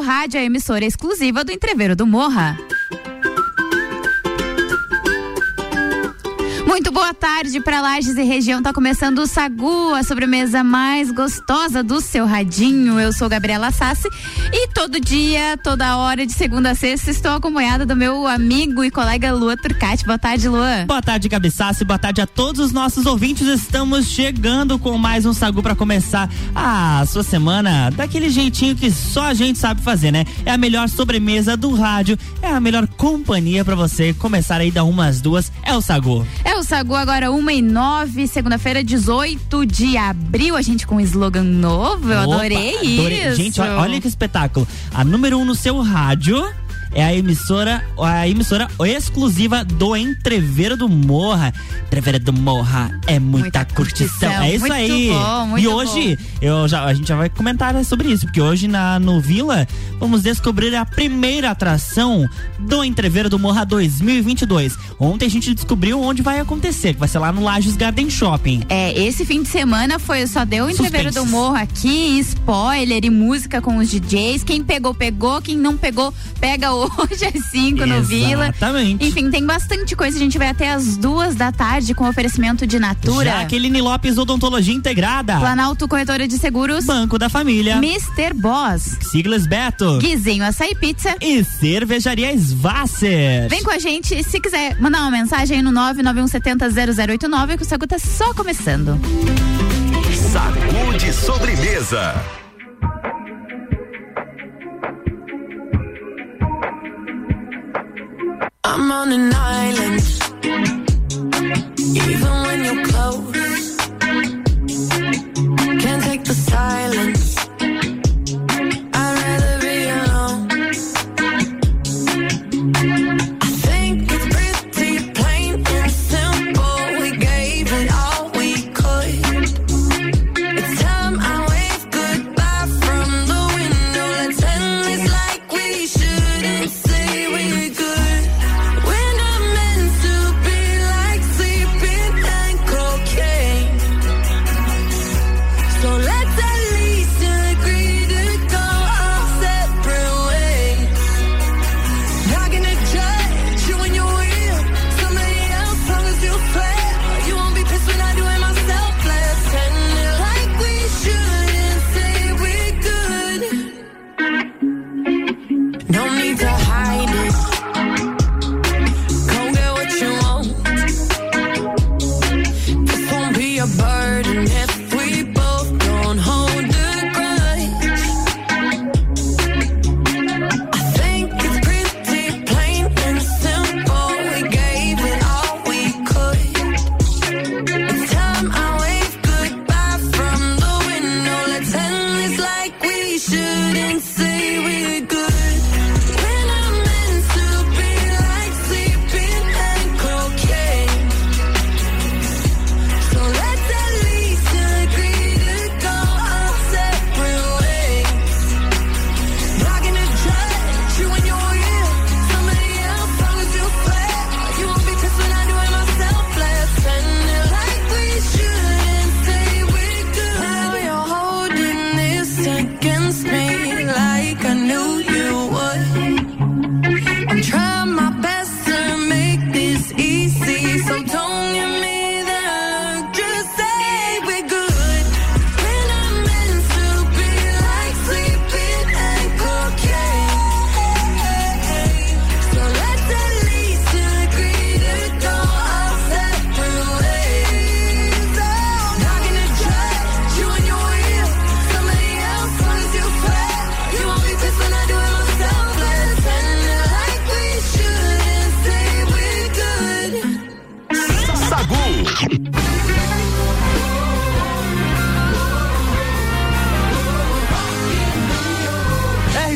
rádio, a emissora exclusiva do Entreveiro do Morra. Muito boa tarde para Lages e região. Tá começando o Sagu, a sobremesa mais gostosa do seu radinho. Eu sou Gabriela Sassi e todo dia, toda hora, de segunda a sexta, estou acompanhada do meu amigo e colega Lua Turcati. Boa tarde, Lua. Boa tarde, Gabi Sassi. Boa tarde a todos os nossos ouvintes. Estamos chegando com mais um Sagu para começar a sua semana daquele jeitinho que só a gente sabe fazer, né? É a melhor sobremesa do rádio, é a melhor companhia para você começar aí da umas duas. É o Sagu. É o o Sagu agora uma e nove, segunda-feira, 18 de abril, a gente com um slogan novo, eu Opa, adorei, adorei isso. Gente, olha que espetáculo. A número um no seu rádio é a emissora, a emissora exclusiva do Entreveiro do Morra. Entreveiro do Morra é muita, muita curtição. curtição. É isso muito aí. Bom, e hoje, eu já, a gente já vai comentar sobre isso, porque hoje na, no Vila vamos descobrir a primeira atração do Entreveiro do Morra 2022. Ontem a gente descobriu onde vai acontecer, que vai ser lá no Lages Garden Shopping. É, esse fim de semana foi só deu o Entreveiro do Morra aqui, spoiler e música com os DJs. Quem pegou, pegou. Quem não pegou, pega o hoje às 5 no Vila. Exatamente. Enfim, tem bastante coisa. A gente vai até as duas da tarde com oferecimento de Natura. Jaqueline Lopes Odontologia Integrada. Planalto Corretora de Seguros. Banco da Família. Mr. Boss. Siglas Beto. Guizinho Açaí Pizza. E Cervejaria Svasser. Vem com a gente. Se quiser mandar uma mensagem no 991700089 que o Sagu tá só começando. Sacude sobremesa. On an island.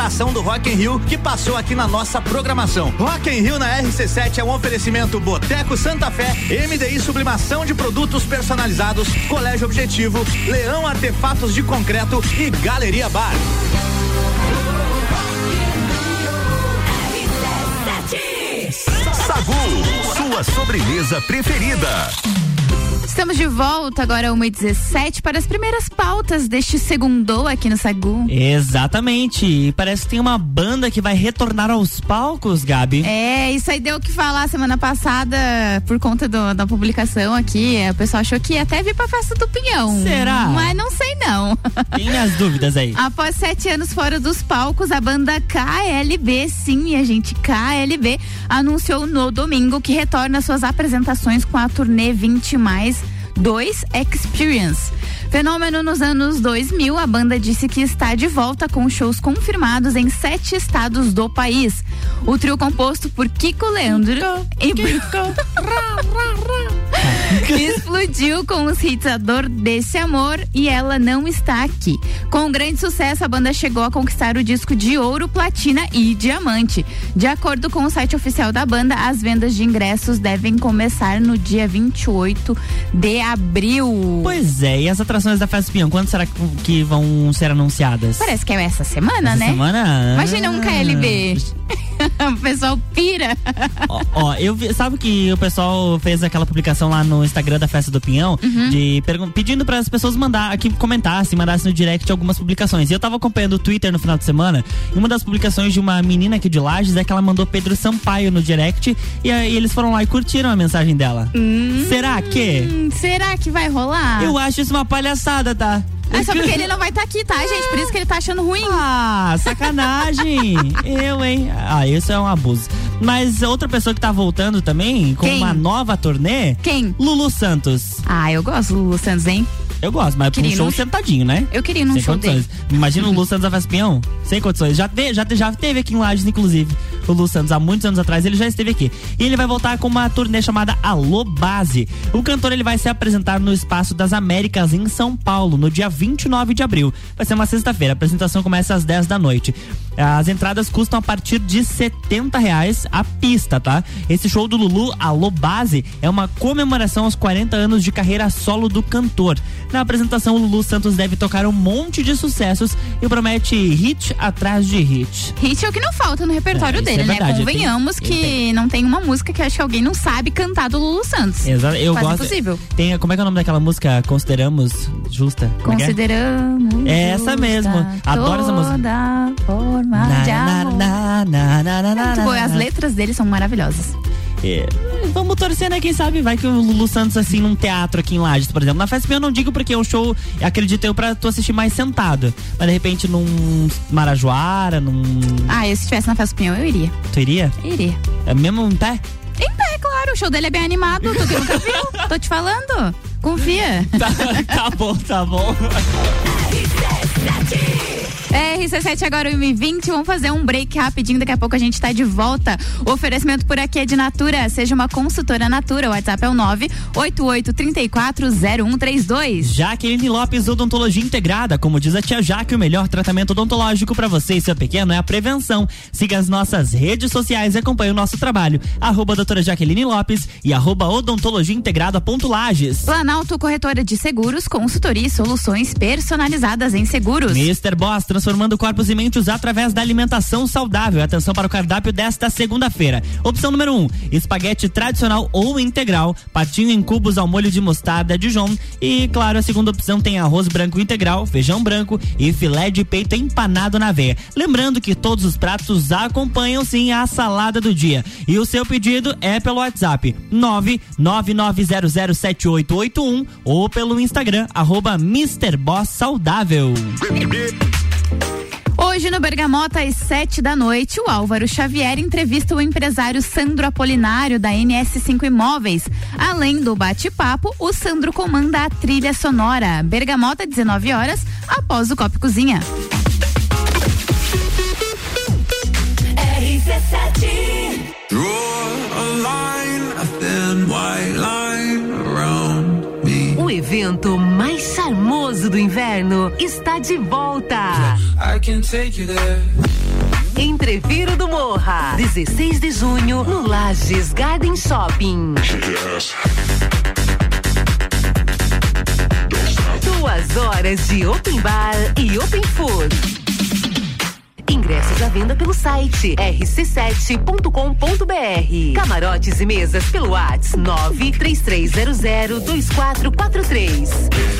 Atração do Rock in Rio que passou aqui na nossa programação. Rock in Rio na RC7 é um oferecimento Boteco Santa Fé, MDI Sublimação de Produtos Personalizados, Colégio Objetivo, Leão Artefatos de Concreto e Galeria Bar. Sagu, sua sobremesa preferida. Estamos de volta agora 1h17 para as primeiras pautas deste segundo aqui no Sagu. Exatamente. E parece que tem uma banda que vai retornar aos palcos, Gabi. É, isso aí deu o que falar semana passada por conta do- da publicação aqui. O pessoal achou que ia até vir pra festa do Pinhão. Será? Mas não sei não. Tem as dúvidas aí. Após sete anos fora dos palcos, a banda KLB, sim, minha gente, KLB, anunciou no domingo que retorna às suas apresentações com a turnê 20 mais 2 Experience. Fenômeno nos anos 2000, a banda disse que está de volta com shows confirmados em sete estados do país. O trio composto por Kiko Leandro e explodiu com os hits A Dor Desse Amor e Ela Não Está Aqui. Com grande sucesso, a banda chegou a conquistar o disco de ouro, platina e diamante. De acordo com o site oficial da banda, as vendas de ingressos devem começar no dia 28 de abril. Pois é, e as atrações da Festa Pinhão, quando será que, que vão ser anunciadas? Parece que é essa semana, Essa né? semana? Imagina um KLB. o pessoal pira. Ó, ó, eu vi, sabe que o pessoal fez aquela publicação lá no Instagram da Festa do Pinhão, Uhum. de pedindo para as pessoas mandar aqui comentassem, mandassem no direct algumas publicações. E eu tava acompanhando o Twitter no final de semana, e uma das publicações de uma menina aqui de Lages é que ela mandou Pedro Sampaio no direct e aí eles foram lá e curtiram a mensagem dela. Será que? Hum, será que vai rolar? Eu acho isso uma palhaçada, tá? É só porque ele não vai estar aqui, tá, gente? Por isso que ele tá achando ruim. Ah, sacanagem. eu, hein? Ah, isso é um abuso. Mas outra pessoa que tá voltando também com Quem? uma nova turnê, Quem? Lulu Santos. Ah, eu gosto do Lulu Santos, hein? Eu gosto, mas pra um Queria ir show num- sentadinho, né? Eu queria num Sem show condições. dele. Imagina o Lulu Santos a Vespião. Sem condições. Já, te- já, já teve aqui em Lages, inclusive. O Lulu Santos, há muitos anos atrás, ele já esteve aqui. E ele vai voltar com uma turnê chamada Alô Base. O cantor ele vai se apresentar no Espaço das Américas, em São Paulo, no dia 29 de abril. Vai ser uma sexta-feira. A apresentação começa às 10 da noite. As entradas custam a partir de 70 reais a pista, tá? Esse show do Lulu, Alô Base, é uma comemoração aos 40 anos de carreira solo do cantor. Na apresentação, o Lulu Santos deve tocar um monte de sucessos e promete hit atrás de hit. Hit é o que não falta no repertório É, isso dele, é né? verdade, tem- Convenhamos ele que tem. não tem uma música que acho que alguém não sabe cantar do Lulu Santos. Exato. Eu Quase gosto. impossível. Tem, como é que é o nome daquela música? Consideramos justa? Como é é? Consideramos. É essa justa mesmo. Adoro essa música. Forma de Na, na, amor. na, na, É boa. As letras dele são maravilhosas. É, vamos torcer, né? Quem sabe vai que o Lulu Santos, assim, num teatro aqui em Lages, por exemplo. Na Festa eu não digo porque é um show, acredito eu, pra tu assistir mais sentado. Mas de repente num Marajoara, num. Ah, eu se estivesse na Pinhão, eu iria. Tu iria? Iria. É mesmo em pé? Em pé, claro. O show dele é bem animado. Tu que nunca viu. Tô te falando. Confia. Tá, tá bom, tá bom. É, RC7 agora 1h20, vamos fazer um break rapidinho, daqui a pouco a gente tá de volta. O oferecimento por aqui é de Natura, seja uma consultora Natura, o WhatsApp é o 988340132. Jaqueline Lopes Odontologia Integrada. Como diz a tia Jaque, o melhor tratamento odontológico para você e seu pequeno é a prevenção. Siga as nossas redes sociais e acompanhe o nosso trabalho. Arroba doutora Jaqueline Lopes e arroba odontologia integrada ponto Lages. Planalto Corretora de Seguros, consultoria e soluções personalizadas em seguros. Mr. Boss, transformando corpos e mentes através da alimentação saudável. Atenção para o cardápio desta segunda-feira. Opção número 1, um, espaguete tradicional ou integral, patinho em cubos ao molho de mostarda Dijon. E, claro, a segunda opção tem arroz branco integral, feijão branco e filé de peito empanado na veia. Lembrando que todos os pratos acompanham sim a salada do dia. E o seu pedido é pelo WhatsApp 999007881 ou pelo Instagram, arroba Mr. Boss Saudável. Hoje no Bergamota, às sete da noite, o Álvaro Xavier entrevista o empresário Sandro Apolinário, da NS5 Imóveis. Além do bate-papo, o Sandro comanda a trilha sonora. Bergamota, 19 horas, após o Copo Cozinha. Draw a line, a thin white line evento mais charmoso do inverno está de volta. Entreviro do Morra, 16 de junho, no Lages Garden Shopping. Duas horas de open bar e open food. Ingressos à venda pelo site rc7.com.br. Camarotes e mesas pelo WhatsApp 933002443.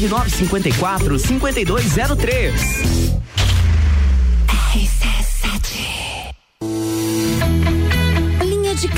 9954 5203.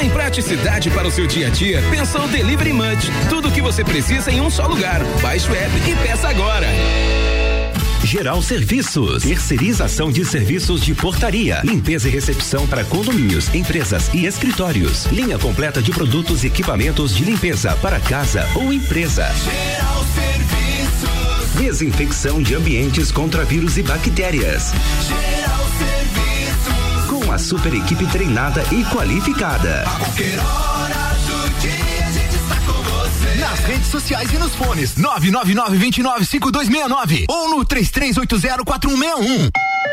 Pensou em praticidade para o seu dia a dia? Pensou Delivery Munch. Tudo o que você precisa em um só lugar. Baixe o app e peça agora. Geral Serviços, terceirização de serviços de portaria, limpeza e recepção para condomínios, empresas e escritórios. Linha completa de produtos e equipamentos de limpeza para casa ou empresa. Geral Serviços. Desinfecção de ambientes contra vírus e bactérias. Geral Serviços. Com a super equipe treinada e qualificada. A qualquer hora do dia a gente está com você. Nas redes sociais e nos fones 999 29 5269 ou no 33804161.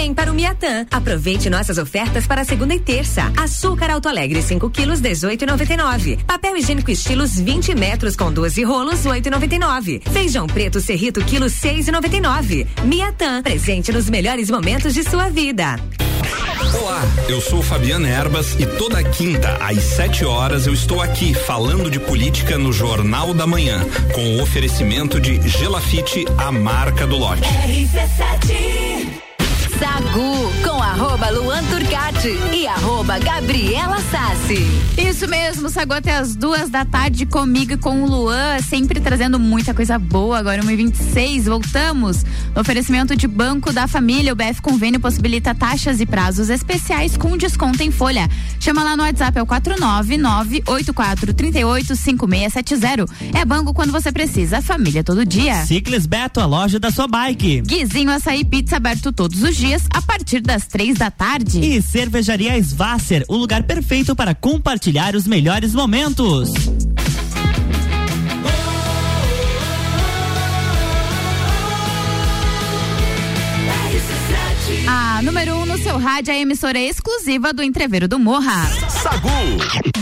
Vem para o Miatã. Aproveite nossas ofertas para segunda e terça. Açúcar Alto Alegre 5 quilos 18,99. Papel higiênico estilos 20 metros com 12 rolos 8,99. Feijão preto Cerrito quilo 6,99. Miatã, presente nos melhores momentos de sua vida. Olá, eu sou Fabiana Erbas e toda quinta às 7 horas eu estou aqui falando de política no Jornal da Manhã, com o oferecimento de Gelafite, a marca do lote. Sagu com arroba Luan Turcati e arroba Gabriela Sassi. Isso mesmo, Sagu até as duas da tarde comigo e com o Luan, sempre trazendo muita coisa boa. Agora, 1h26, voltamos. No oferecimento de Banco da Família, o BF Convênio possibilita taxas e prazos especiais com desconto em folha. Chama lá no WhatsApp, é o 499-8438-5670. É banco quando você precisa, família todo dia. Ciclis Beto, a loja da sua bike. Guizinho Açaí Pizza aberto todos os dias a partir das três da tarde. E Cervejaria Svasser, o lugar perfeito para compartilhar os melhores momentos. A número 1 um no seu rádio é a emissora exclusiva do Entreveiro do Morra. Sagu.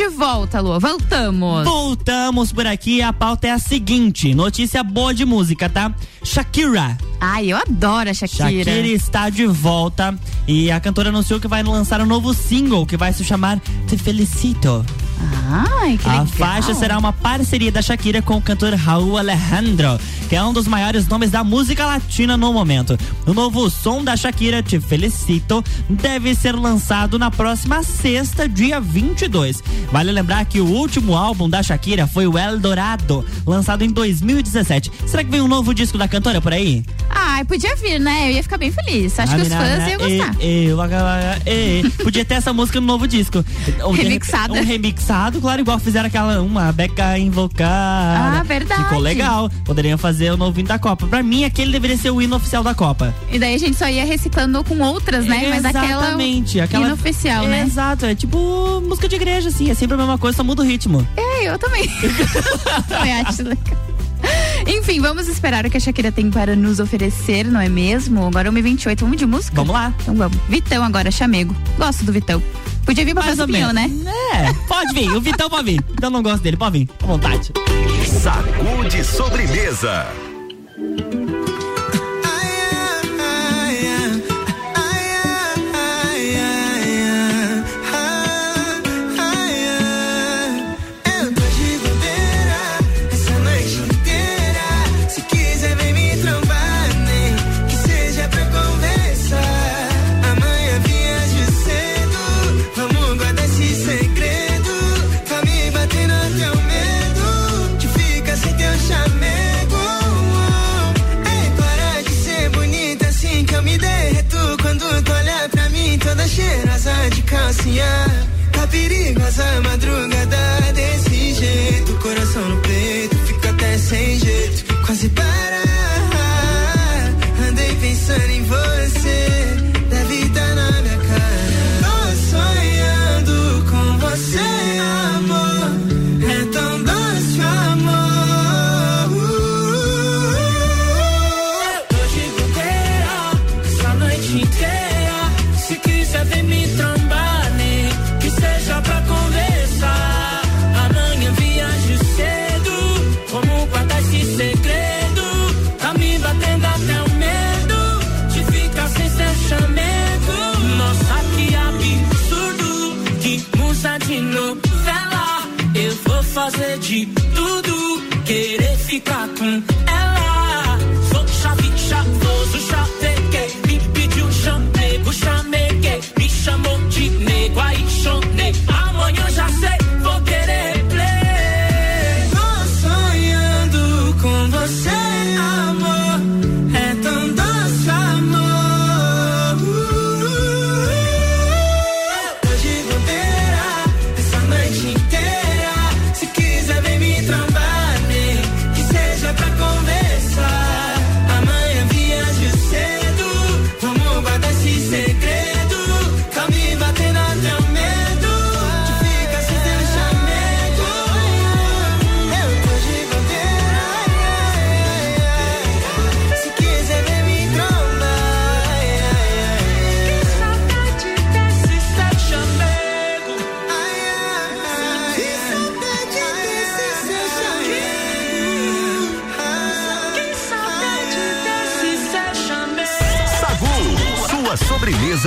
De volta, Lu. Voltamos. Voltamos por aqui. A pauta é a seguinte: notícia boa de música, tá? Shakira. Ai, eu adoro a Shakira. Shakira está de volta e a cantora anunciou que vai lançar um novo single que vai se chamar Te Felicito. Ai, que legal. A faixa será uma parceria da Shakira com o cantor Raul Alejandro, que é um dos maiores nomes da música latina no momento. O novo som da Shakira, Te Felicito, deve ser lançado na próxima sexta, dia 22. Vale lembrar que o último álbum da Shakira foi o El Dorado, lançado em 2017. Será que vem um novo disco da cantora por aí? Ai, podia vir, né? Eu ia ficar bem feliz. Acho que os fãs iam gostar. E, e, podia ter essa música no novo disco. Remixada. Um remix claro, igual fizeram aquela uma beca invocada. Ah, verdade. Ficou legal. Poderiam fazer o novo hino da Copa. Pra mim, aquele deveria ser o hino oficial da Copa. E daí a gente só ia reciclando com outras, né? Exatamente, Mas aquela. É Exatamente. Aquela... Hino oficial, né? Exato. É tipo música de igreja, assim. É sempre a mesma coisa, só muda o ritmo. É, eu também. também acho legal. Enfim, vamos esperar o que a Shakira tem para nos oferecer, não é mesmo? Agora 1h28, vamos de música? Vamos lá. Então vamos. Vitão agora, chamego. Gosto do Vitão. Podia vir pra fazer o menos, né? É, pode vir, o Vitão pode vir. Então não gosto dele, pode vir, à vontade. Sacude sobremesa. fazer de tudo, querer ficar com ela.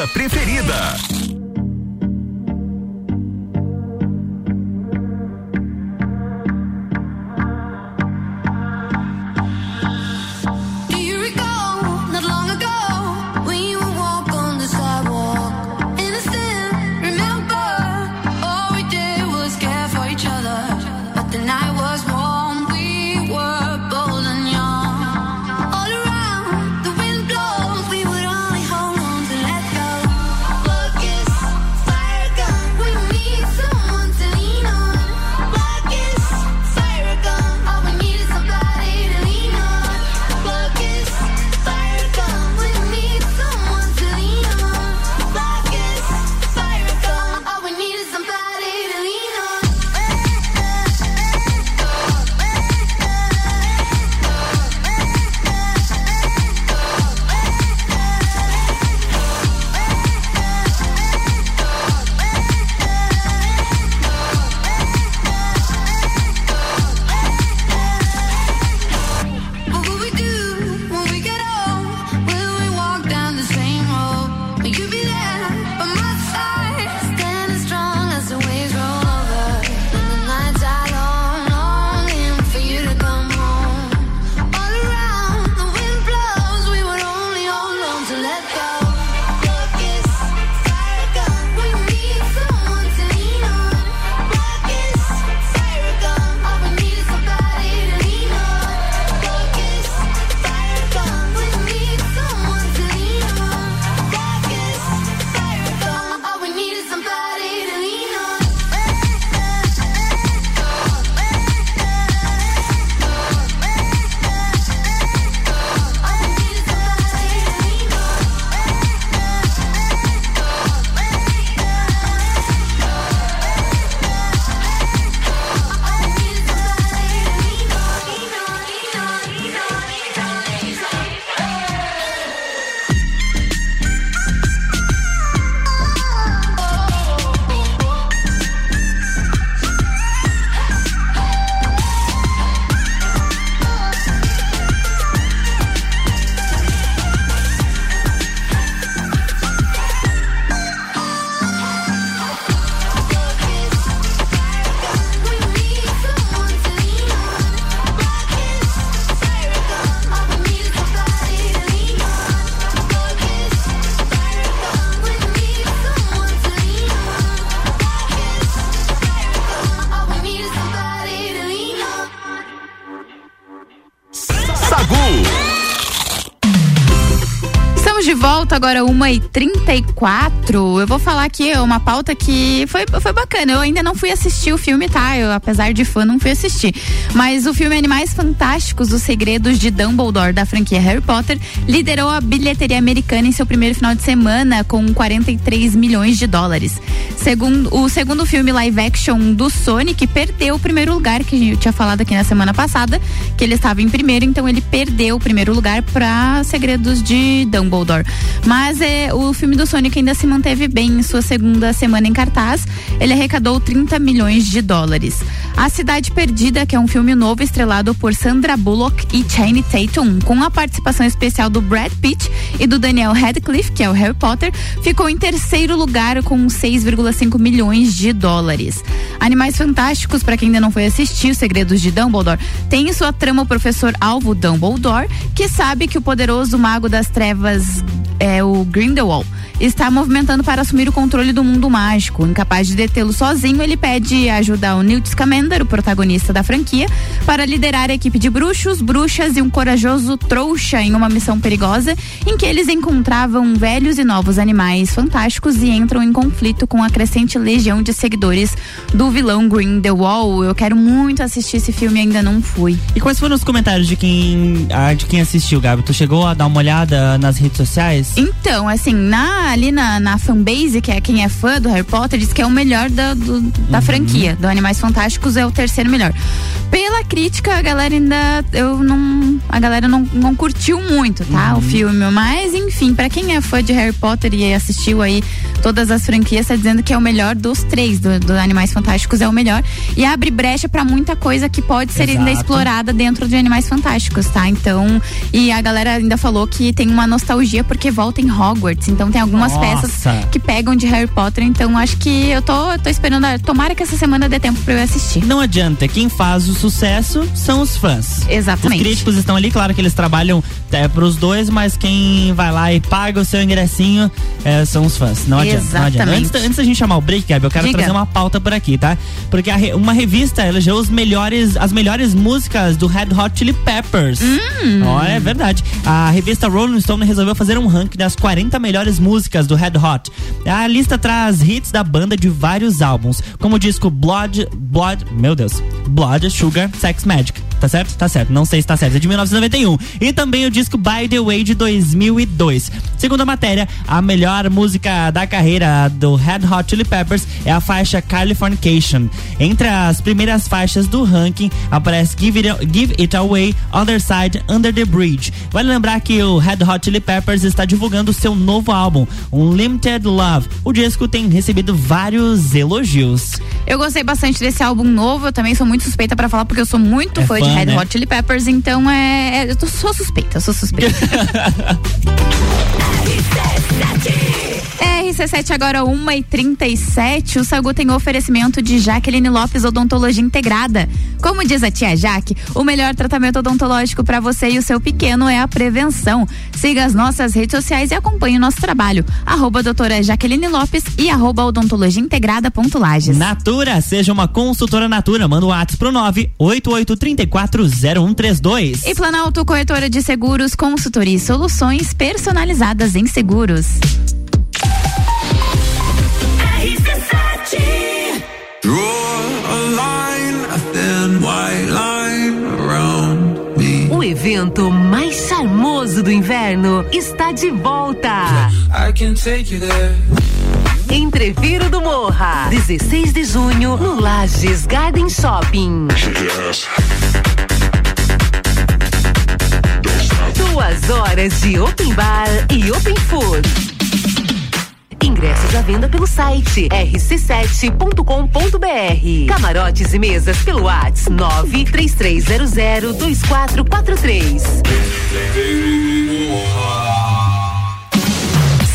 preferida. Agora, 1h34. Eu vou falar aqui uma pauta que foi, foi bacana. Eu ainda não fui assistir o filme, tá? Eu, apesar de fã, não fui assistir. Mas o filme Animais Fantásticos, Os Segredos de Dumbledore, da franquia Harry Potter, liderou a bilheteria americana em seu primeiro final de semana, com 43 milhões de dólares. Segundo, o segundo filme live action do Sonic perdeu o primeiro lugar, que eu tinha falado aqui na semana passada, que ele estava em primeiro, então ele perdeu o primeiro lugar para Segredos de Dumbledore. Mas é, o filme do Sonic ainda se manteve bem em sua segunda semana em cartaz. Ele arrecadou 30 milhões de dólares. A Cidade Perdida, que é um filme novo estrelado por Sandra Bullock e Channing Tatum, com a participação especial do Brad Pitt e do Daniel Radcliffe, que é o Harry Potter, ficou em terceiro lugar com 6,5 milhões de dólares. Animais Fantásticos, para quem ainda não foi assistir, Os Segredos de Dumbledore, tem em sua trama o professor Alvo Dumbledore, que sabe que o poderoso mago das trevas é o Grindelwald está movimentando para assumir o controle do mundo mágico. Incapaz de detê-lo sozinho, ele pede ajuda ao Newt Scamander, o protagonista da franquia, para liderar a equipe de bruxos, bruxas e um corajoso trouxa em uma missão perigosa em que eles encontravam velhos e novos animais fantásticos e entram em conflito com a crescente legião de seguidores do vilão Grindelwald. Eu quero muito assistir esse filme, ainda não fui. E quais foram os comentários de quem, ah, de quem assistiu, Gabi? Tu chegou a dar uma olhada nas redes sociais? Então, assim, na, ali na, na fanbase, que é quem é fã do Harry Potter, diz que é o melhor da, do, da Uhum. franquia. Do Animais Fantásticos é o terceiro melhor. Pela crítica, a galera ainda. Eu não. A galera não, não curtiu muito, tá? Uhum. O filme. Mas, enfim, pra quem é fã de Harry Potter e assistiu aí todas as franquias, tá dizendo que é o melhor dos três. Do, do Animais Fantásticos é o melhor. E abre brecha pra muita coisa que pode ser ainda Exato. explorada dentro de Animais Fantásticos, tá? Então. E a galera ainda falou que tem uma nostalgia porque volta em Hogwarts. Então tem algumas Nossa. peças que pegam de Harry Potter. Então acho que eu tô, eu tô esperando. a- Tomara que essa semana dê tempo pra eu assistir. Não adianta, quem faz o sucesso são os fãs. Exatamente. Os críticos estão ali, claro que eles trabalham é, pros dois, mas quem vai lá e paga o seu ingressinho é, são os fãs. Não adianta, não adianta. Exatamente. Antes, da- antes da gente chamar o break, Gabi, eu quero Diga. trazer uma pauta por aqui, tá? Porque a uma revista elegeu os melhores, as melhores músicas do Red Hot Chili Peppers. Hum. Olha, é verdade. A revista Rolling Stone resolveu fazer um ranking das 40 melhores músicas do Red Hot. A lista traz hits da banda de vários álbuns, como o disco Blood, Blood, meu Deus, Blood, Sugar, Sex Magic. Tá certo? Tá certo. Não sei se tá certo. É de 1991. E também o disco By the Way de 2002. Segundo a matéria, a melhor música da carreira do Red Hot Chili Peppers é a faixa Californication. Entre as primeiras faixas do ranking aparece Give It, Give It Away, Other Side, Under the Bridge. Vale lembrar que o Red Hot Chili Peppers está divulgando seu novo álbum, Unlimited Love. O disco tem recebido vários elogios. Eu gostei bastante desse álbum novo. Eu também sou muito suspeita pra falar porque eu sou muito É fã, de fã, Red né? Hot Chili Peppers. Então é, é- eu tô- sou suspeita, eu sou suspeita. RC7 agora 1h37. O Sagu tem oferecimento de Jaqueline Lopes Odontologia Integrada. Como diz a tia Jaque, o melhor tratamento odontológico para você e o seu pequeno é a prevenção. Siga as nossas redes sociais e acompanhe o nosso trabalho. Arroba doutora Jaqueline Lopes e arroba odontologia integrada ponto Lages. Natura, seja uma consultora Natura. Manda o WhatsApp pro 988340132. E Planalto Corretora de Seguros, consultoria e soluções personalizadas em seguros. Do inverno está de volta. Entreviro do Morra, 16 de junho, no Lages Garden Shopping. Duas horas de open bar e open food. Ingressos à venda pelo site rc7.com.br. Camarotes e mesas pelo WhatsApp 933002443.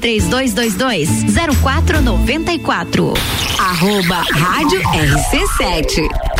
3222 0494. Arroba Rádio RC7.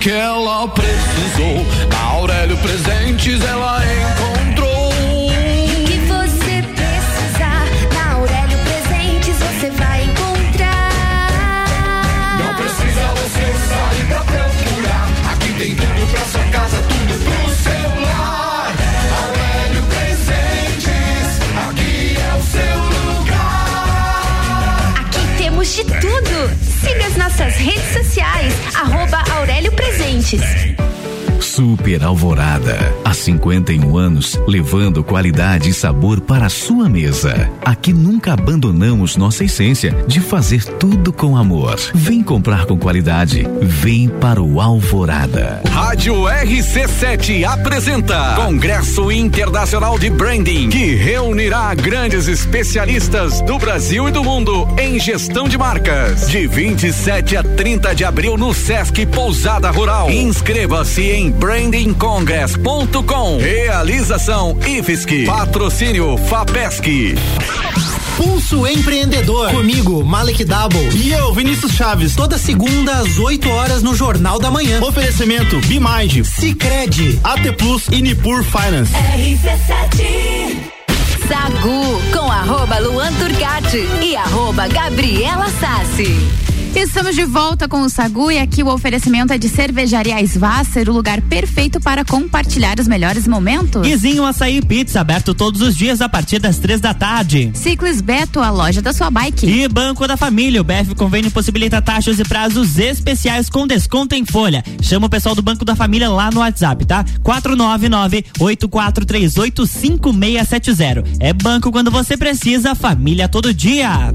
Que ela precisou, na Aurélio Presentes ela encontrou. O que você precisar, na Aurélio Presentes você vai encontrar. Não precisa você sair pra procurar. Aqui tem tudo pra sua casa, tudo pro seu lar. Aurélio Presentes, aqui é o seu lugar. Aqui temos de tudo. Siga as nossas redes sociais, arroba Aurélio Presentes. Super Alvorada. Há 51 anos, levando qualidade e sabor para a sua mesa. Aqui nunca abandonamos nossa essência de fazer tudo com amor. Vem comprar com qualidade. Vem para o Alvorada. Rádio RC7 apresenta Congresso Internacional de Branding, que reunirá grandes especialistas do Brasil e do mundo em gestão de marcas. De 27 a 30 de abril no Sesc Pousada Rural. Inscreva-se em brandingcongress.com. Realização IFSC. Patrocínio FAPESC. Pulso Empreendedor. Comigo, Malek Double. E eu, Vinícius Chaves. Toda segunda às 8 horas no Jornal da Manhã. Oferecimento Bimage, Cicred, AT Plus e Nipur Finance. RC7. Sagu com arroba Luan Turcati e arroba Gabriela Sassi. Estamos de volta com o Sagu e aqui o oferecimento é de Cervejaria Svasser, o lugar perfeito para compartilhar os melhores momentos. Guizinho Açaí Pizza, aberto todos os dias a partir das três da tarde. Ciclis Beto, a loja da sua bike. E Banco da Família, o BF Convênio possibilita taxas e prazos especiais com desconto em folha. Chama o pessoal do Banco da Família lá no WhatsApp, tá? 499-8438-5670. É banco quando você precisa, família todo dia.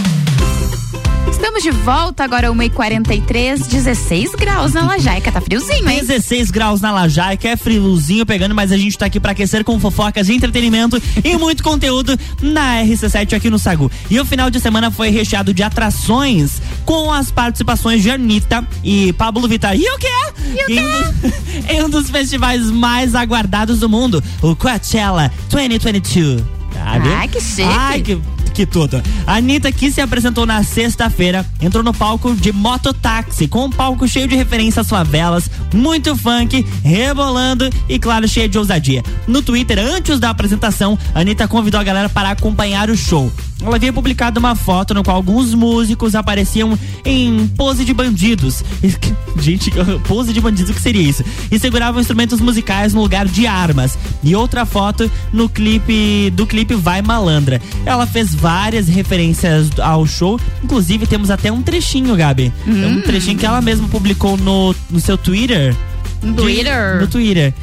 Estamos de volta agora 1h43, 16 graus na Lajaica. Tá friozinho, hein? 16 graus na Lajaica, é friozinho pegando, mas a gente tá aqui pra aquecer com fofocas de entretenimento e muito conteúdo na RC7 aqui no Sagu. E o final de semana foi recheado de atrações com as participações de Anitta e Pablo Vittar. E o quê? E o quê? Em, um, em um dos festivais mais aguardados do mundo, o Coachella 2022. Sabe? Ai, que chique. Ai, que tudo. A Anitta, que se apresentou na sexta-feira, entrou no palco de mototáxi, com um palco cheio de referências favelas, muito funk, rebolando e, claro, cheio de ousadia. No Twitter, antes da apresentação, a Anitta convidou a galera para acompanhar o show. Ela havia publicado uma foto no qual alguns músicos apareciam em pose de bandidos. Gente, pose de bandidos, o que seria isso? E seguravam instrumentos musicais no lugar de armas. E outra foto no clipe do clipe Vai Malandra. Ela fez várias referências ao show, inclusive temos até um trechinho, Gabi. É Um trechinho que ela mesma publicou no, no seu Twitter. No De- Twitter? No Twitter.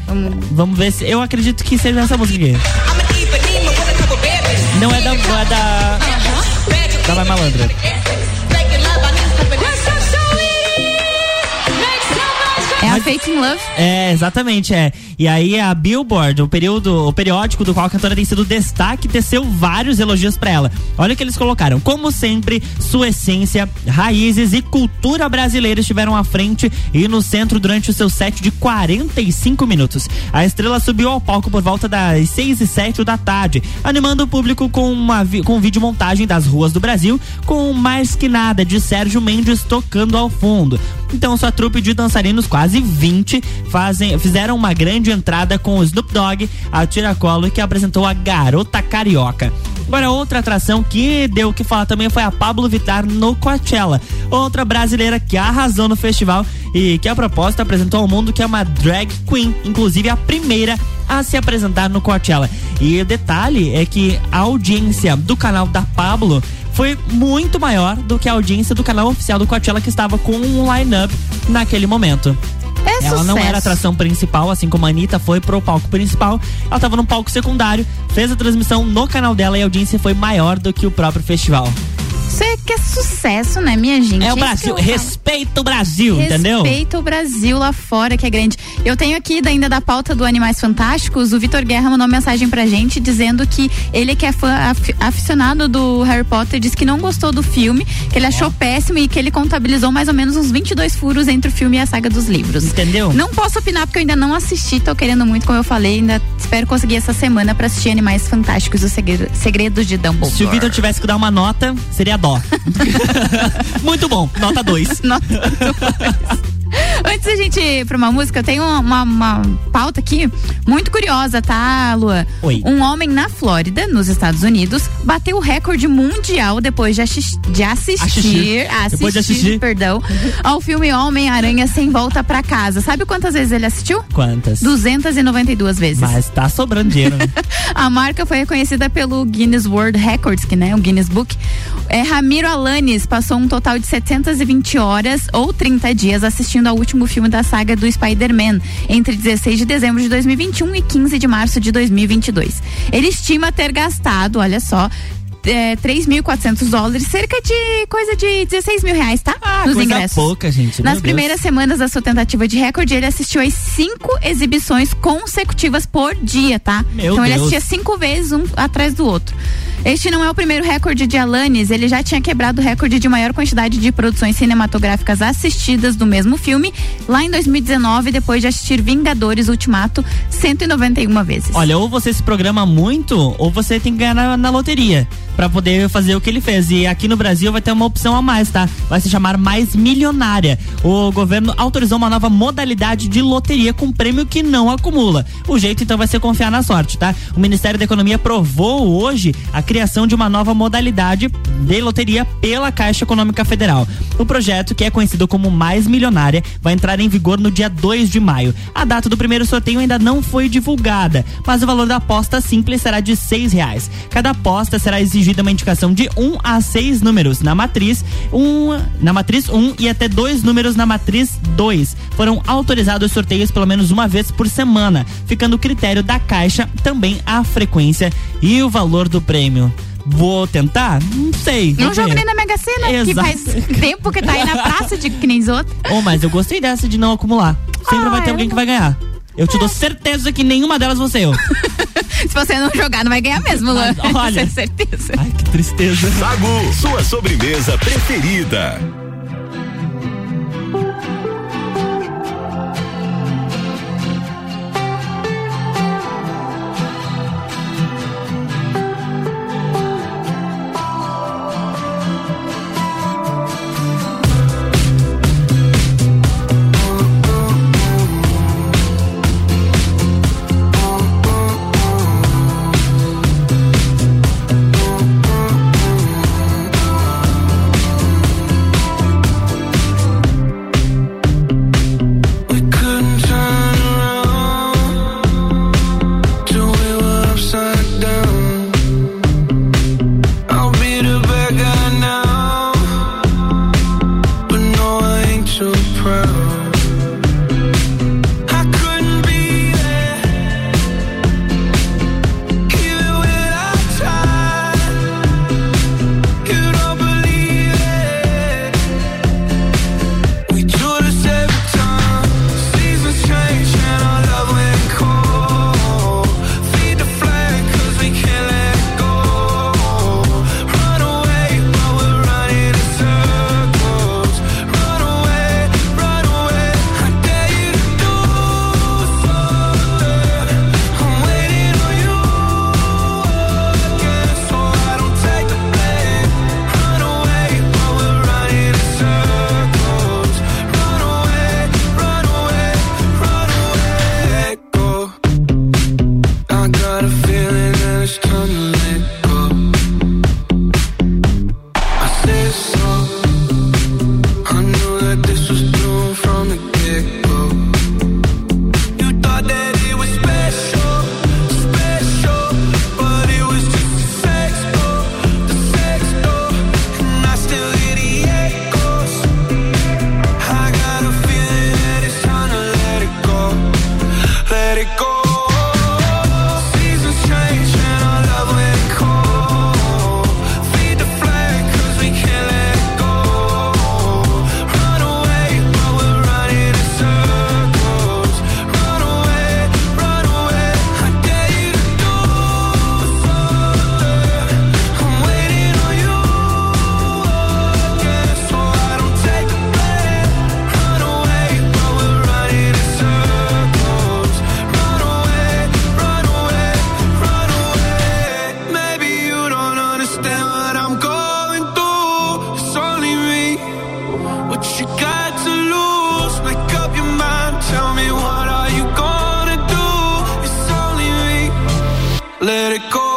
Vamos ver se. Eu acredito que seja essa música aqui. Não é da. Não é da. Da Vai Malandra. Fake in Love? É, exatamente, é. E aí a Billboard, o período, o periódico do qual a cantora tem sido destaque, teceu vários elogios pra ela. Olha o que eles colocaram. Como sempre, sua essência, raízes e cultura brasileira estiveram à frente e no centro durante o seu set de 45 minutos. A estrela subiu ao palco por volta das 6 e 7 da tarde, animando o público com uma com vídeo montagem das ruas do Brasil, com mais que nada de Sérgio Mendes tocando ao fundo. Então sua trupe de dançarinos, quase 20, fazem, fizeram uma grande entrada com o Snoop Dogg, a Tiracolo, que apresentou a Garota Carioca. Agora, outra atração que deu o que falar também foi a Pablo Vittar no Coachella. Outra brasileira que arrasou no festival e que, a propósito, apresentou ao mundo que é uma drag queen, inclusive a primeira a se apresentar no Coachella. E o detalhe é que a audiência do canal da Pablo foi muito maior do que a audiência do canal oficial do Coachella que estava com um line-up naquele momento. É ela não sucesso. era atração principal, assim como a Anitta foi pro palco principal. Ela estava num palco secundário, fez a transmissão no canal dela e a audiência foi maior do que o próprio festival. Isso é que é sucesso, né, minha gente? É o Brasil, respeita o Brasil, entendeu? Respeita o Brasil lá fora, que é grande. Eu tenho aqui, da- ainda da pauta do Animais Fantásticos, o Vitor Guerra mandou uma mensagem pra gente dizendo que ele que é fã af- aficionado do Harry Potter, disse que não gostou do filme, que ele achou péssimo e que ele contabilizou mais ou menos uns 22 furos entre o filme e a saga dos livros. Entendeu? Não posso opinar porque eu ainda não assisti, tô querendo muito, como eu falei, ainda espero conseguir essa semana pra assistir Animais Fantásticos, os segredo- segredos de Dumbledore. Se o Vitor tivesse que dar uma nota, seria dó. Muito bom, nota 2. Nota Antes da gente ir pra uma música, eu tenho uma, uma pauta aqui muito curiosa, tá, Lua? Oi. Um homem na Flórida, nos Estados Unidos, bateu o recorde mundial depois de, assis- de assistir, Assistir. assistir, Depois de assistir. perdão, ao filme Homem-Aranha Sem Volta pra Casa. Sabe quantas vezes ele assistiu? Quantas? 292 vezes. Mas tá sobrando dinheiro, né? A marca foi reconhecida pelo Guinness World Records, que né, o Guinness Book. É, Ramiro Alanis passou um total de 720 horas ou 30 dias assistindo ao último filme da saga do Spider-Man, entre 16 de dezembro de 2021 e 15 de março de 2022. Ele estima ter gastado, olha só, é, 3.400 dólares, cerca de coisa de 16 mil reais, tá? Nos Coisa ingressos. pouca, gente. Nas meu primeiras semanas da sua tentativa de recorde, ele assistiu às cinco exibições consecutivas por dia, tá? Meu então ele Deus. assistia cinco vezes um atrás do outro. Este não é o primeiro recorde de Alanis, ele já tinha quebrado o recorde de maior quantidade de produções cinematográficas assistidas do mesmo filme lá em 2019, depois de assistir Vingadores Ultimato 191 vezes. Olha, ou você se programa muito, ou você tem que ganhar na, na loteria pra poder fazer o que ele fez. E aqui no Brasil vai ter uma opção a mais, tá? Vai se chamar Mais Milionária. O governo autorizou uma nova modalidade de loteria com prêmio que não acumula. O jeito então vai ser confiar na sorte, tá? O Ministério da Economia aprovou hoje a criação de uma nova modalidade de loteria pela Caixa Econômica Federal. O projeto, que é conhecido como Mais Milionária, vai entrar em vigor no dia 2 de maio. A data do primeiro sorteio ainda não foi divulgada, mas o valor da aposta simples será de seis reais. Cada aposta será exigida uma indicação de um a seis números na matriz, um na matriz 1 um, e até dois números na matriz 2. Foram autorizados sorteios pelo menos uma vez por semana, ficando o critério da Caixa também a frequência e o valor do prêmio. Vou tentar? Não sei. Não joga nem na Mega Sena, que Exato. faz tempo que tá aí na praça de que nem os outros. Oh, mas eu gostei dessa de não acumular. Sempre vai ter alguém que vai ganhar. Eu te dou certeza que nenhuma delas vou ser eu. Se você não jogar, não vai ganhar mesmo, Luan. Olha. É certeza. Ai, que tristeza. Sagu, sua sobremesa preferida. let it go.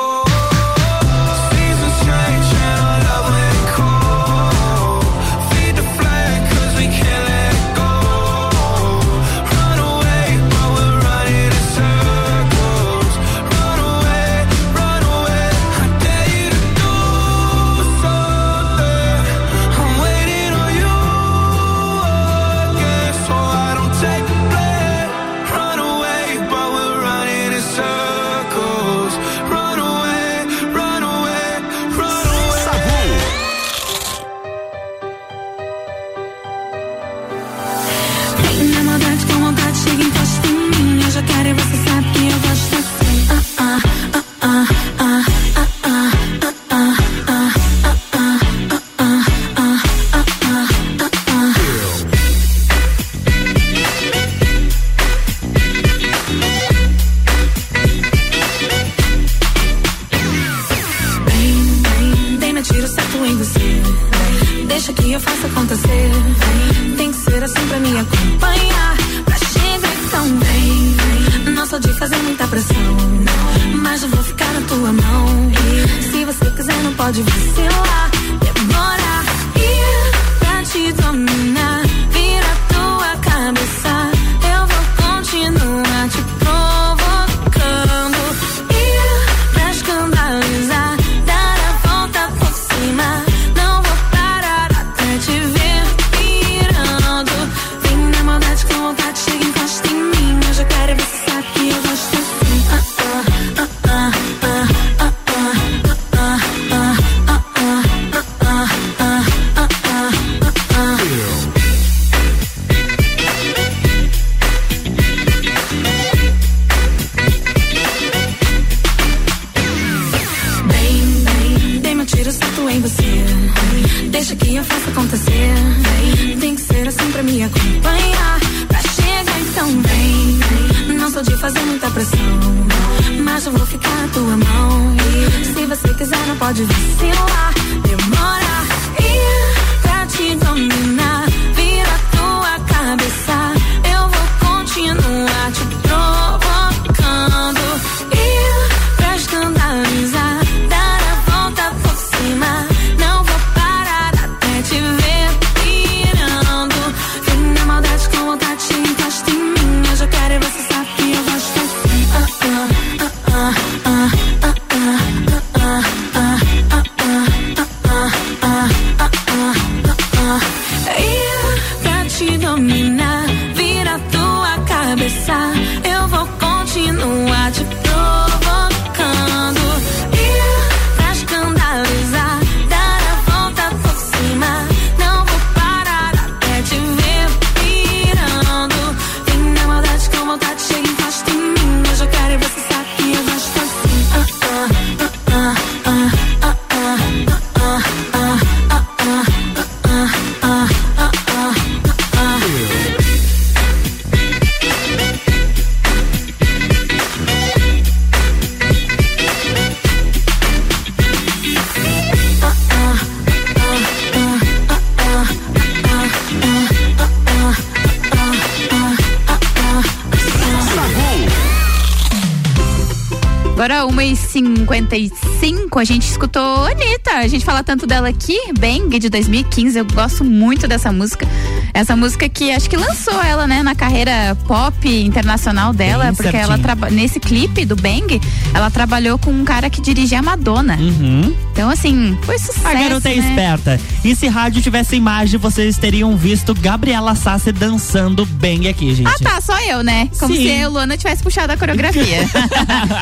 45, a gente escutou Anitta. A gente fala tanto dela aqui, Bang, de 2015. Eu gosto muito dessa música. Essa música que acho que lançou ela, né, na carreira pop internacional dela, Bem porque certinho. ela nesse clipe do Bang, ela trabalhou com um cara que dirigia a Madonna. Uhum. Então, assim, foi sucesso. A garota é né? é esperta. E se rádio tivesse imagem, vocês teriam visto Gabriela Sassi dançando Bang aqui, gente. Ah, tá, só eu, né? Como Sim. se a Luana tivesse puxado a coreografia.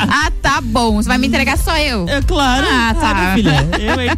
ah, tá bom. Você vai me entregar só eu? É claro. Ah, tá. Ah, filha, eu, hein?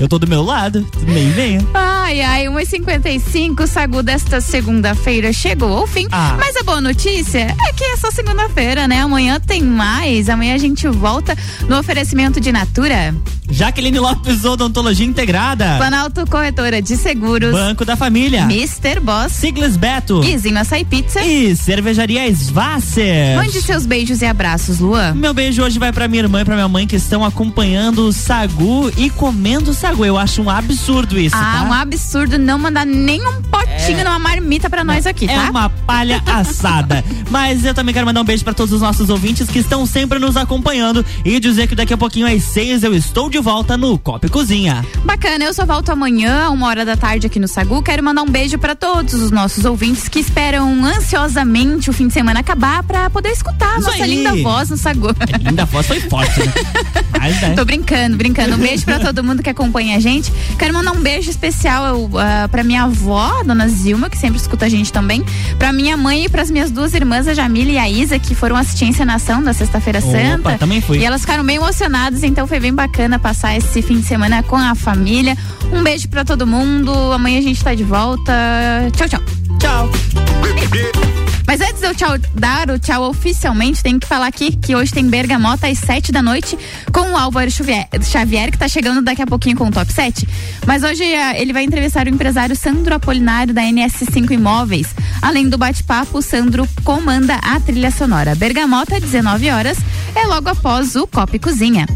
eu tô do meu lado. Bem, venha. Ai, ai, 1h55, Sagu longo desta segunda-feira chegou ao fim. Ah. Mas a boa notícia é que é só segunda-feira, né? Amanhã tem mais. Amanhã a gente volta no oferecimento de Natura. Jaqueline Lopes Odontologia Integrada. Planalto Corretora de Seguros. Banco da Família. Mr. Boss. Siglas Beto. Izinho Açaí Pizza. E Cervejaria Svasser. Mande seus beijos e abraços, Luan. Meu beijo hoje vai pra minha irmã e pra minha mãe que estão acompanhando o Sagu e comendo sagu. Eu acho um absurdo isso, Ah, tá? um absurdo não mandar nem um potinho É. numa marmita pra nós aqui, É tá? uma palha assada. Mas eu também quero mandar um beijo pra todos os nossos ouvintes que estão sempre nos acompanhando e dizer que daqui a pouquinho às seis eu estou de volta no Copa Cozinha. Bacana, eu só volto amanhã, uma hora da tarde aqui no Sagu. Quero mandar um beijo pra todos os nossos ouvintes que esperam ansiosamente o fim de semana acabar pra poder escutar a nossa aí. linda voz no Sagu. Linda voz foi forte, né? Mas, né? Tô brincando, brincando. Um beijo pra todo mundo que acompanha a gente. Quero mandar um beijo especial eu, ah, pra minha avó, dona Zilma, que sempre escuta a gente também. Pra minha mãe e pras minhas duas irmãs, a Jamila e a Isa, que foram assistir a encenação da Sexta-feira Opa, Santa. também fui. E elas ficaram bem emocionadas, então foi bem bacana passar esse fim de semana com a família. Um beijo pra todo mundo. Amanhã a gente tá de volta. Tchau, tchau. Tchau. Mas antes de eu tchau, dar o tchau oficialmente, tenho que falar aqui que hoje tem Bergamota às 7 da noite com o Álvaro Xavier, que tá chegando daqui a pouquinho com o top 7. Mas hoje eh, ele vai entrevistar o empresário Sandro Apolinário da NS5 Imóveis. Além do bate-papo, o Sandro comanda a trilha sonora. Bergamota, 19 horas, é logo após o Copa e Cozinha.